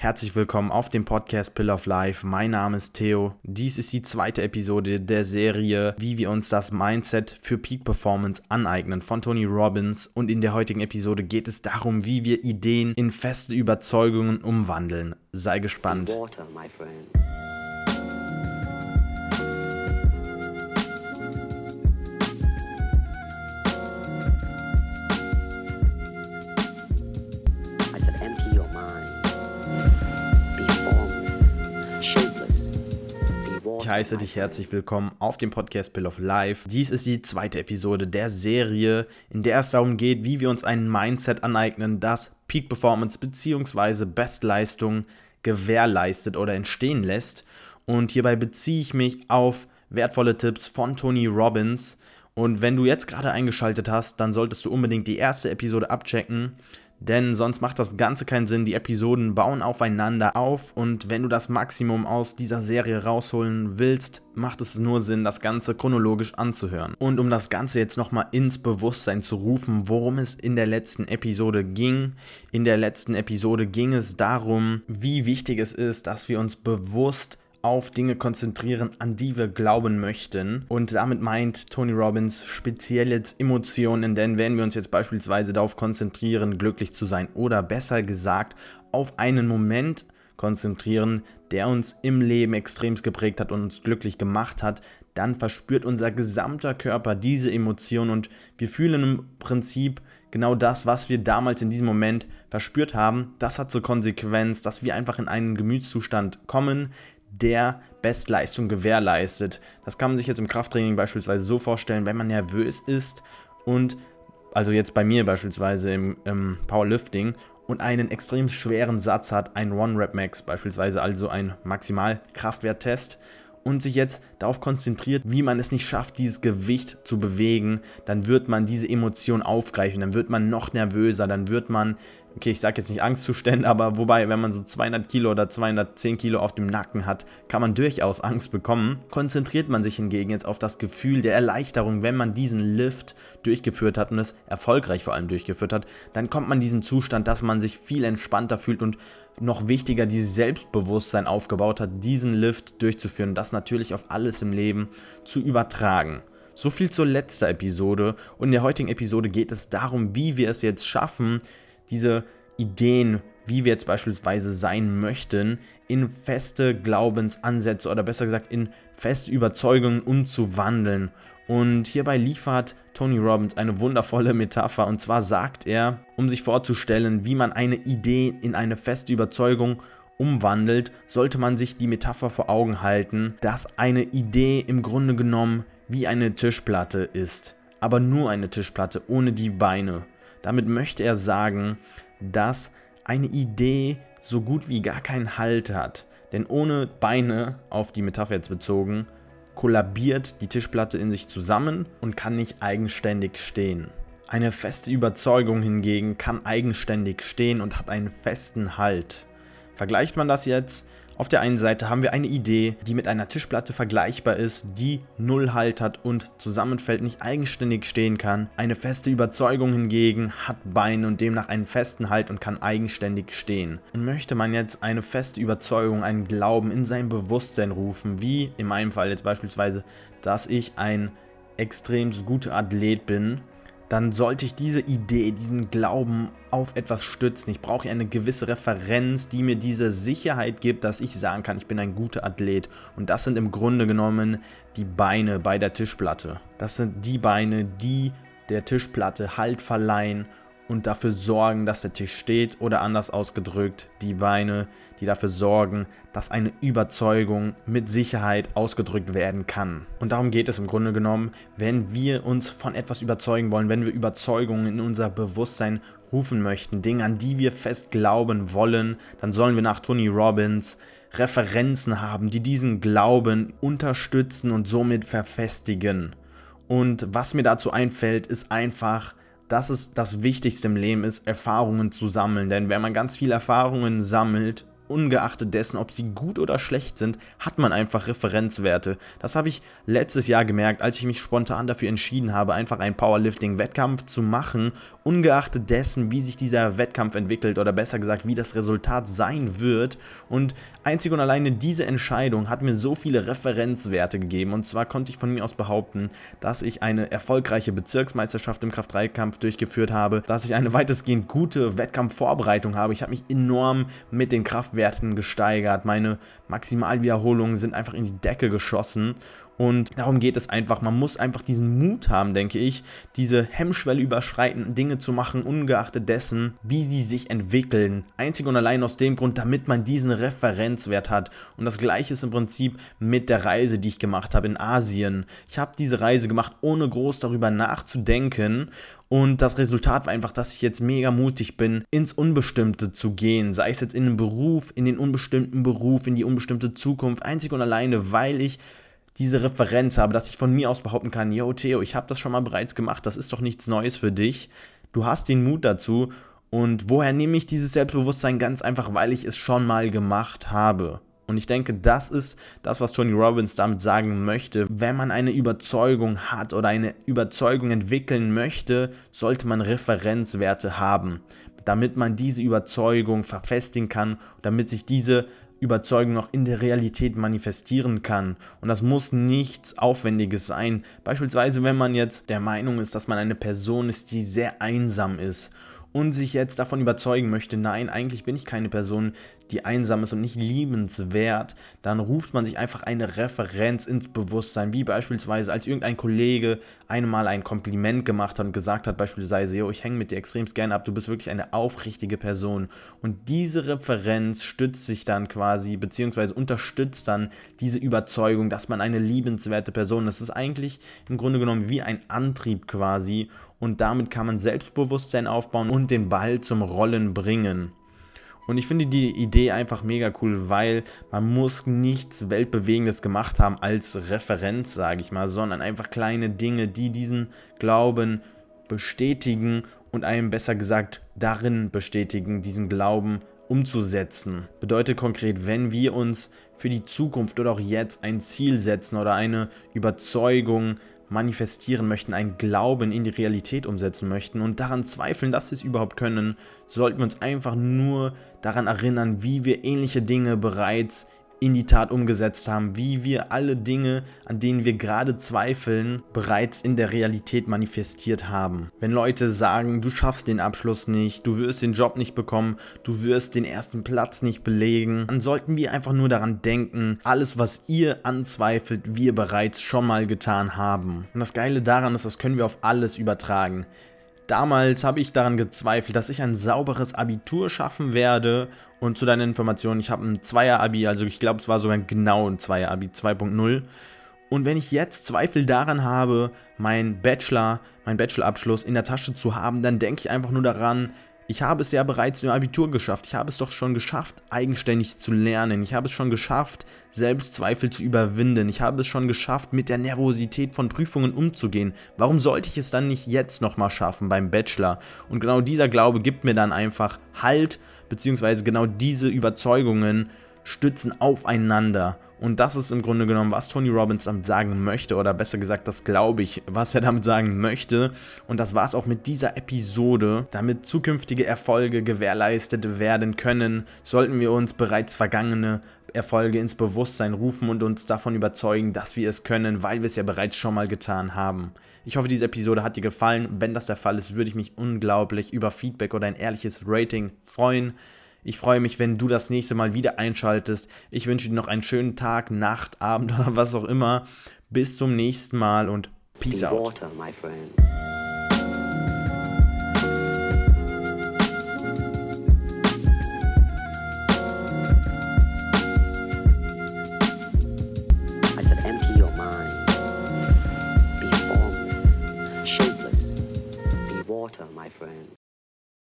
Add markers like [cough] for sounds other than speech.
Herzlich willkommen auf dem Podcast Pill of Life. Mein Name ist Theo. Dies ist die zweite Episode der Serie, wie wir uns das Mindset für Peak Performance aneignen von Tony Robbins. Und in der heutigen Episode geht es darum, wie wir Ideen in feste Überzeugungen umwandeln. Sei gespannt. Water, heiße dich herzlich willkommen auf dem Podcast Bill of Life. Dies ist die zweite Episode der Serie, in der es darum geht, wie wir uns ein Mindset aneignen, das Peak Performance bzw. Bestleistung gewährleistet oder entstehen lässt. Und hierbei beziehe ich mich auf wertvolle Tipps von Tony Robbins. Und wenn du jetzt gerade eingeschaltet hast, dann solltest du unbedingt die erste Episode abchecken denn sonst macht das Ganze keinen Sinn. Die Episoden bauen aufeinander auf und wenn du das Maximum aus dieser Serie rausholen willst, macht es nur Sinn, das Ganze chronologisch anzuhören. Und um das Ganze jetzt nochmal ins Bewusstsein zu rufen, worum es in der letzten Episode ging. In der letzten Episode ging es darum, wie wichtig es ist, dass wir uns bewusst auf Dinge konzentrieren, an die wir glauben möchten. Und damit meint Tony Robbins spezielle Emotionen, denn wenn wir uns jetzt beispielsweise darauf konzentrieren, glücklich zu sein oder besser gesagt auf einen Moment konzentrieren, der uns im Leben extremst geprägt hat und uns glücklich gemacht hat, dann verspürt unser gesamter Körper diese Emotion und wir fühlen im Prinzip genau das, was wir damals in diesem Moment verspürt haben. Das hat zur Konsequenz, dass wir einfach in einen Gemütszustand kommen, der Bestleistung gewährleistet. Das kann man sich jetzt im Krafttraining beispielsweise so vorstellen, wenn man nervös ist und, also jetzt bei mir beispielsweise im, im Powerlifting und einen extrem schweren Satz hat, ein One-Rep-Max beispielsweise, also ein Maximalkraftwerttest und sich jetzt darauf konzentriert, wie man es nicht schafft, dieses Gewicht zu bewegen, dann wird man diese Emotion aufgreifen, dann wird man noch nervöser, dann wird man okay, ich sage jetzt nicht Angstzustände, aber wobei, wenn man so 200 Kilo oder 210 Kilo auf dem Nacken hat, kann man durchaus Angst bekommen. Konzentriert man sich hingegen jetzt auf das Gefühl der Erleichterung, wenn man diesen Lift durchgeführt hat und es erfolgreich vor allem durchgeführt hat, dann kommt man diesen Zustand, dass man sich viel entspannter fühlt und noch wichtiger dieses Selbstbewusstsein aufgebaut hat, diesen Lift durchzuführen, das natürlich auf alles im Leben zu übertragen. So viel zur letzten Episode und in der heutigen Episode geht es darum, wie wir es jetzt schaffen, diese Ideen, wie wir jetzt beispielsweise sein möchten, in feste Glaubensansätze oder besser gesagt in feste Überzeugungen umzuwandeln. Und hierbei liefert Tony Robbins eine wundervolle Metapher. Und zwar sagt er, um sich vorzustellen, wie man eine Idee in eine feste Überzeugung umwandelt, sollte man sich die Metapher vor Augen halten, dass eine Idee im Grunde genommen wie eine Tischplatte ist. Aber nur eine Tischplatte ohne die Beine. Damit möchte er sagen, dass eine Idee so gut wie gar keinen Halt hat. Denn ohne Beine, auf die Metapher jetzt bezogen, kollabiert die Tischplatte in sich zusammen und kann nicht eigenständig stehen. Eine feste Überzeugung hingegen kann eigenständig stehen und hat einen festen Halt. Vergleicht man das jetzt auf der einen Seite haben wir eine Idee, die mit einer Tischplatte vergleichbar ist, die null Halt hat und zusammenfällt, nicht eigenständig stehen kann. Eine feste Überzeugung hingegen hat Beine und demnach einen festen Halt und kann eigenständig stehen. Und möchte man jetzt eine feste Überzeugung, einen Glauben in sein Bewusstsein rufen, wie in meinem Fall jetzt beispielsweise, dass ich ein extrem guter Athlet bin, dann sollte ich diese Idee, diesen Glauben auf etwas stützen. Ich brauche eine gewisse Referenz, die mir diese Sicherheit gibt, dass ich sagen kann, ich bin ein guter Athlet. Und das sind im Grunde genommen die Beine bei der Tischplatte. Das sind die Beine, die der Tischplatte Halt verleihen und dafür sorgen, dass der Tisch steht oder anders ausgedrückt, die Beine, die dafür sorgen, dass eine Überzeugung mit Sicherheit ausgedrückt werden kann. Und darum geht es im Grunde genommen, wenn wir uns von etwas überzeugen wollen, wenn wir Überzeugungen in unser Bewusstsein rufen möchten, Dinge, an die wir fest glauben wollen, dann sollen wir nach Tony Robbins Referenzen haben, die diesen Glauben unterstützen und somit verfestigen. Und was mir dazu einfällt, ist einfach, dass es das Wichtigste im Leben ist, Erfahrungen zu sammeln. Denn wenn man ganz viele Erfahrungen sammelt ungeachtet dessen, ob sie gut oder schlecht sind, hat man einfach Referenzwerte. Das habe ich letztes Jahr gemerkt, als ich mich spontan dafür entschieden habe, einfach einen Powerlifting-Wettkampf zu machen, ungeachtet dessen, wie sich dieser Wettkampf entwickelt oder besser gesagt, wie das Resultat sein wird. Und einzig und alleine diese Entscheidung hat mir so viele Referenzwerte gegeben. Und zwar konnte ich von mir aus behaupten, dass ich eine erfolgreiche Bezirksmeisterschaft im Kraft-3-Kampf durchgeführt habe, dass ich eine weitestgehend gute Wettkampfvorbereitung habe. Ich habe mich enorm mit den Kraftwerten gesteigert. Meine Maximalwiederholungen sind einfach in die Decke geschossen. Und darum geht es einfach. Man muss einfach diesen Mut haben, denke ich, diese Hemmschwelle überschreiten, Dinge zu machen, ungeachtet dessen, wie sie sich entwickeln. Einzig und allein aus dem Grund, damit man diesen Referenzwert hat. Und das gleiche ist im Prinzip mit der Reise, die ich gemacht habe in Asien. Ich habe diese Reise gemacht, ohne groß darüber nachzudenken. Und das Resultat war einfach, dass ich jetzt mega mutig bin, ins Unbestimmte zu gehen. Sei es jetzt in den Beruf, in den unbestimmten Beruf, in die unbestimmte Zukunft. Einzig und alleine, weil ich diese Referenz habe, dass ich von mir aus behaupten kann, yo Theo, ich habe das schon mal bereits gemacht, das ist doch nichts Neues für dich. Du hast den Mut dazu und woher nehme ich dieses Selbstbewusstsein? Ganz einfach, weil ich es schon mal gemacht habe. Und ich denke, das ist das, was Tony Robbins damit sagen möchte. Wenn man eine Überzeugung hat oder eine Überzeugung entwickeln möchte, sollte man Referenzwerte haben, damit man diese Überzeugung verfestigen kann, damit sich diese Überzeugung auch in der Realität manifestieren kann. Und das muss nichts Aufwendiges sein. Beispielsweise, wenn man jetzt der Meinung ist, dass man eine Person ist, die sehr einsam ist und sich jetzt davon überzeugen möchte, nein, eigentlich bin ich keine Person, die einsam ist und nicht liebenswert, dann ruft man sich einfach eine Referenz ins Bewusstsein, wie beispielsweise als irgendein Kollege einmal ein Kompliment gemacht hat und gesagt hat, beispielsweise, yo, ich hänge mit dir extrem gerne ab, du bist wirklich eine aufrichtige Person. Und diese Referenz stützt sich dann quasi, beziehungsweise unterstützt dann diese Überzeugung, dass man eine liebenswerte Person ist. Das ist eigentlich im Grunde genommen wie ein Antrieb quasi und damit kann man Selbstbewusstsein aufbauen und den Ball zum Rollen bringen. Und ich finde die Idee einfach mega cool, weil man muss nichts Weltbewegendes gemacht haben als Referenz, sage ich mal, sondern einfach kleine Dinge, die diesen Glauben bestätigen und einem besser gesagt darin bestätigen, diesen Glauben umzusetzen. Bedeutet konkret, wenn wir uns für die Zukunft oder auch jetzt ein Ziel setzen oder eine Überzeugung manifestieren möchten, einen Glauben in die Realität umsetzen möchten und daran zweifeln, dass wir es überhaupt können, sollten wir uns einfach nur daran erinnern, wie wir ähnliche Dinge bereits in die Tat umgesetzt haben, wie wir alle Dinge, an denen wir gerade zweifeln, bereits in der Realität manifestiert haben. Wenn Leute sagen, du schaffst den Abschluss nicht, du wirst den Job nicht bekommen, du wirst den ersten Platz nicht belegen, dann sollten wir einfach nur daran denken, alles, was ihr anzweifelt, wir bereits schon mal getan haben. Und das Geile daran ist, das können wir auf alles übertragen. Damals habe ich daran gezweifelt, dass ich ein sauberes Abitur schaffen werde. Und zu deiner Information, ich habe ein Zweier-Abi, also ich glaube, es war sogar genau ein Zweier-Abi 2.0. Und wenn ich jetzt Zweifel daran habe, meinen Bachelor, meinen Bachelorabschluss in der Tasche zu haben, dann denke ich einfach nur daran, ich habe es ja bereits im Abitur geschafft. Ich habe es doch schon geschafft, eigenständig zu lernen. Ich habe es schon geschafft, Selbstzweifel zu überwinden. Ich habe es schon geschafft, mit der Nervosität von Prüfungen umzugehen. Warum sollte ich es dann nicht jetzt nochmal schaffen beim Bachelor? Und genau dieser Glaube gibt mir dann einfach Halt, beziehungsweise genau diese Überzeugungen stützen aufeinander. Und das ist im Grunde genommen, was Tony Robbins damit sagen möchte, oder besser gesagt, das glaube ich, was er damit sagen möchte. Und das war es auch mit dieser Episode. Damit zukünftige Erfolge gewährleistet werden können, sollten wir uns bereits vergangene Erfolge ins Bewusstsein rufen und uns davon überzeugen, dass wir es können, weil wir es ja bereits schon mal getan haben. Ich hoffe, diese Episode hat dir gefallen. Wenn das der Fall ist, würde ich mich unglaublich über Feedback oder ein ehrliches Rating freuen. Ich freue mich, wenn du das nächste Mal wieder einschaltest. Ich wünsche dir noch einen schönen Tag, Nacht, Abend [laughs] oder was auch immer. Bis zum nächsten Mal und Peace out. Water,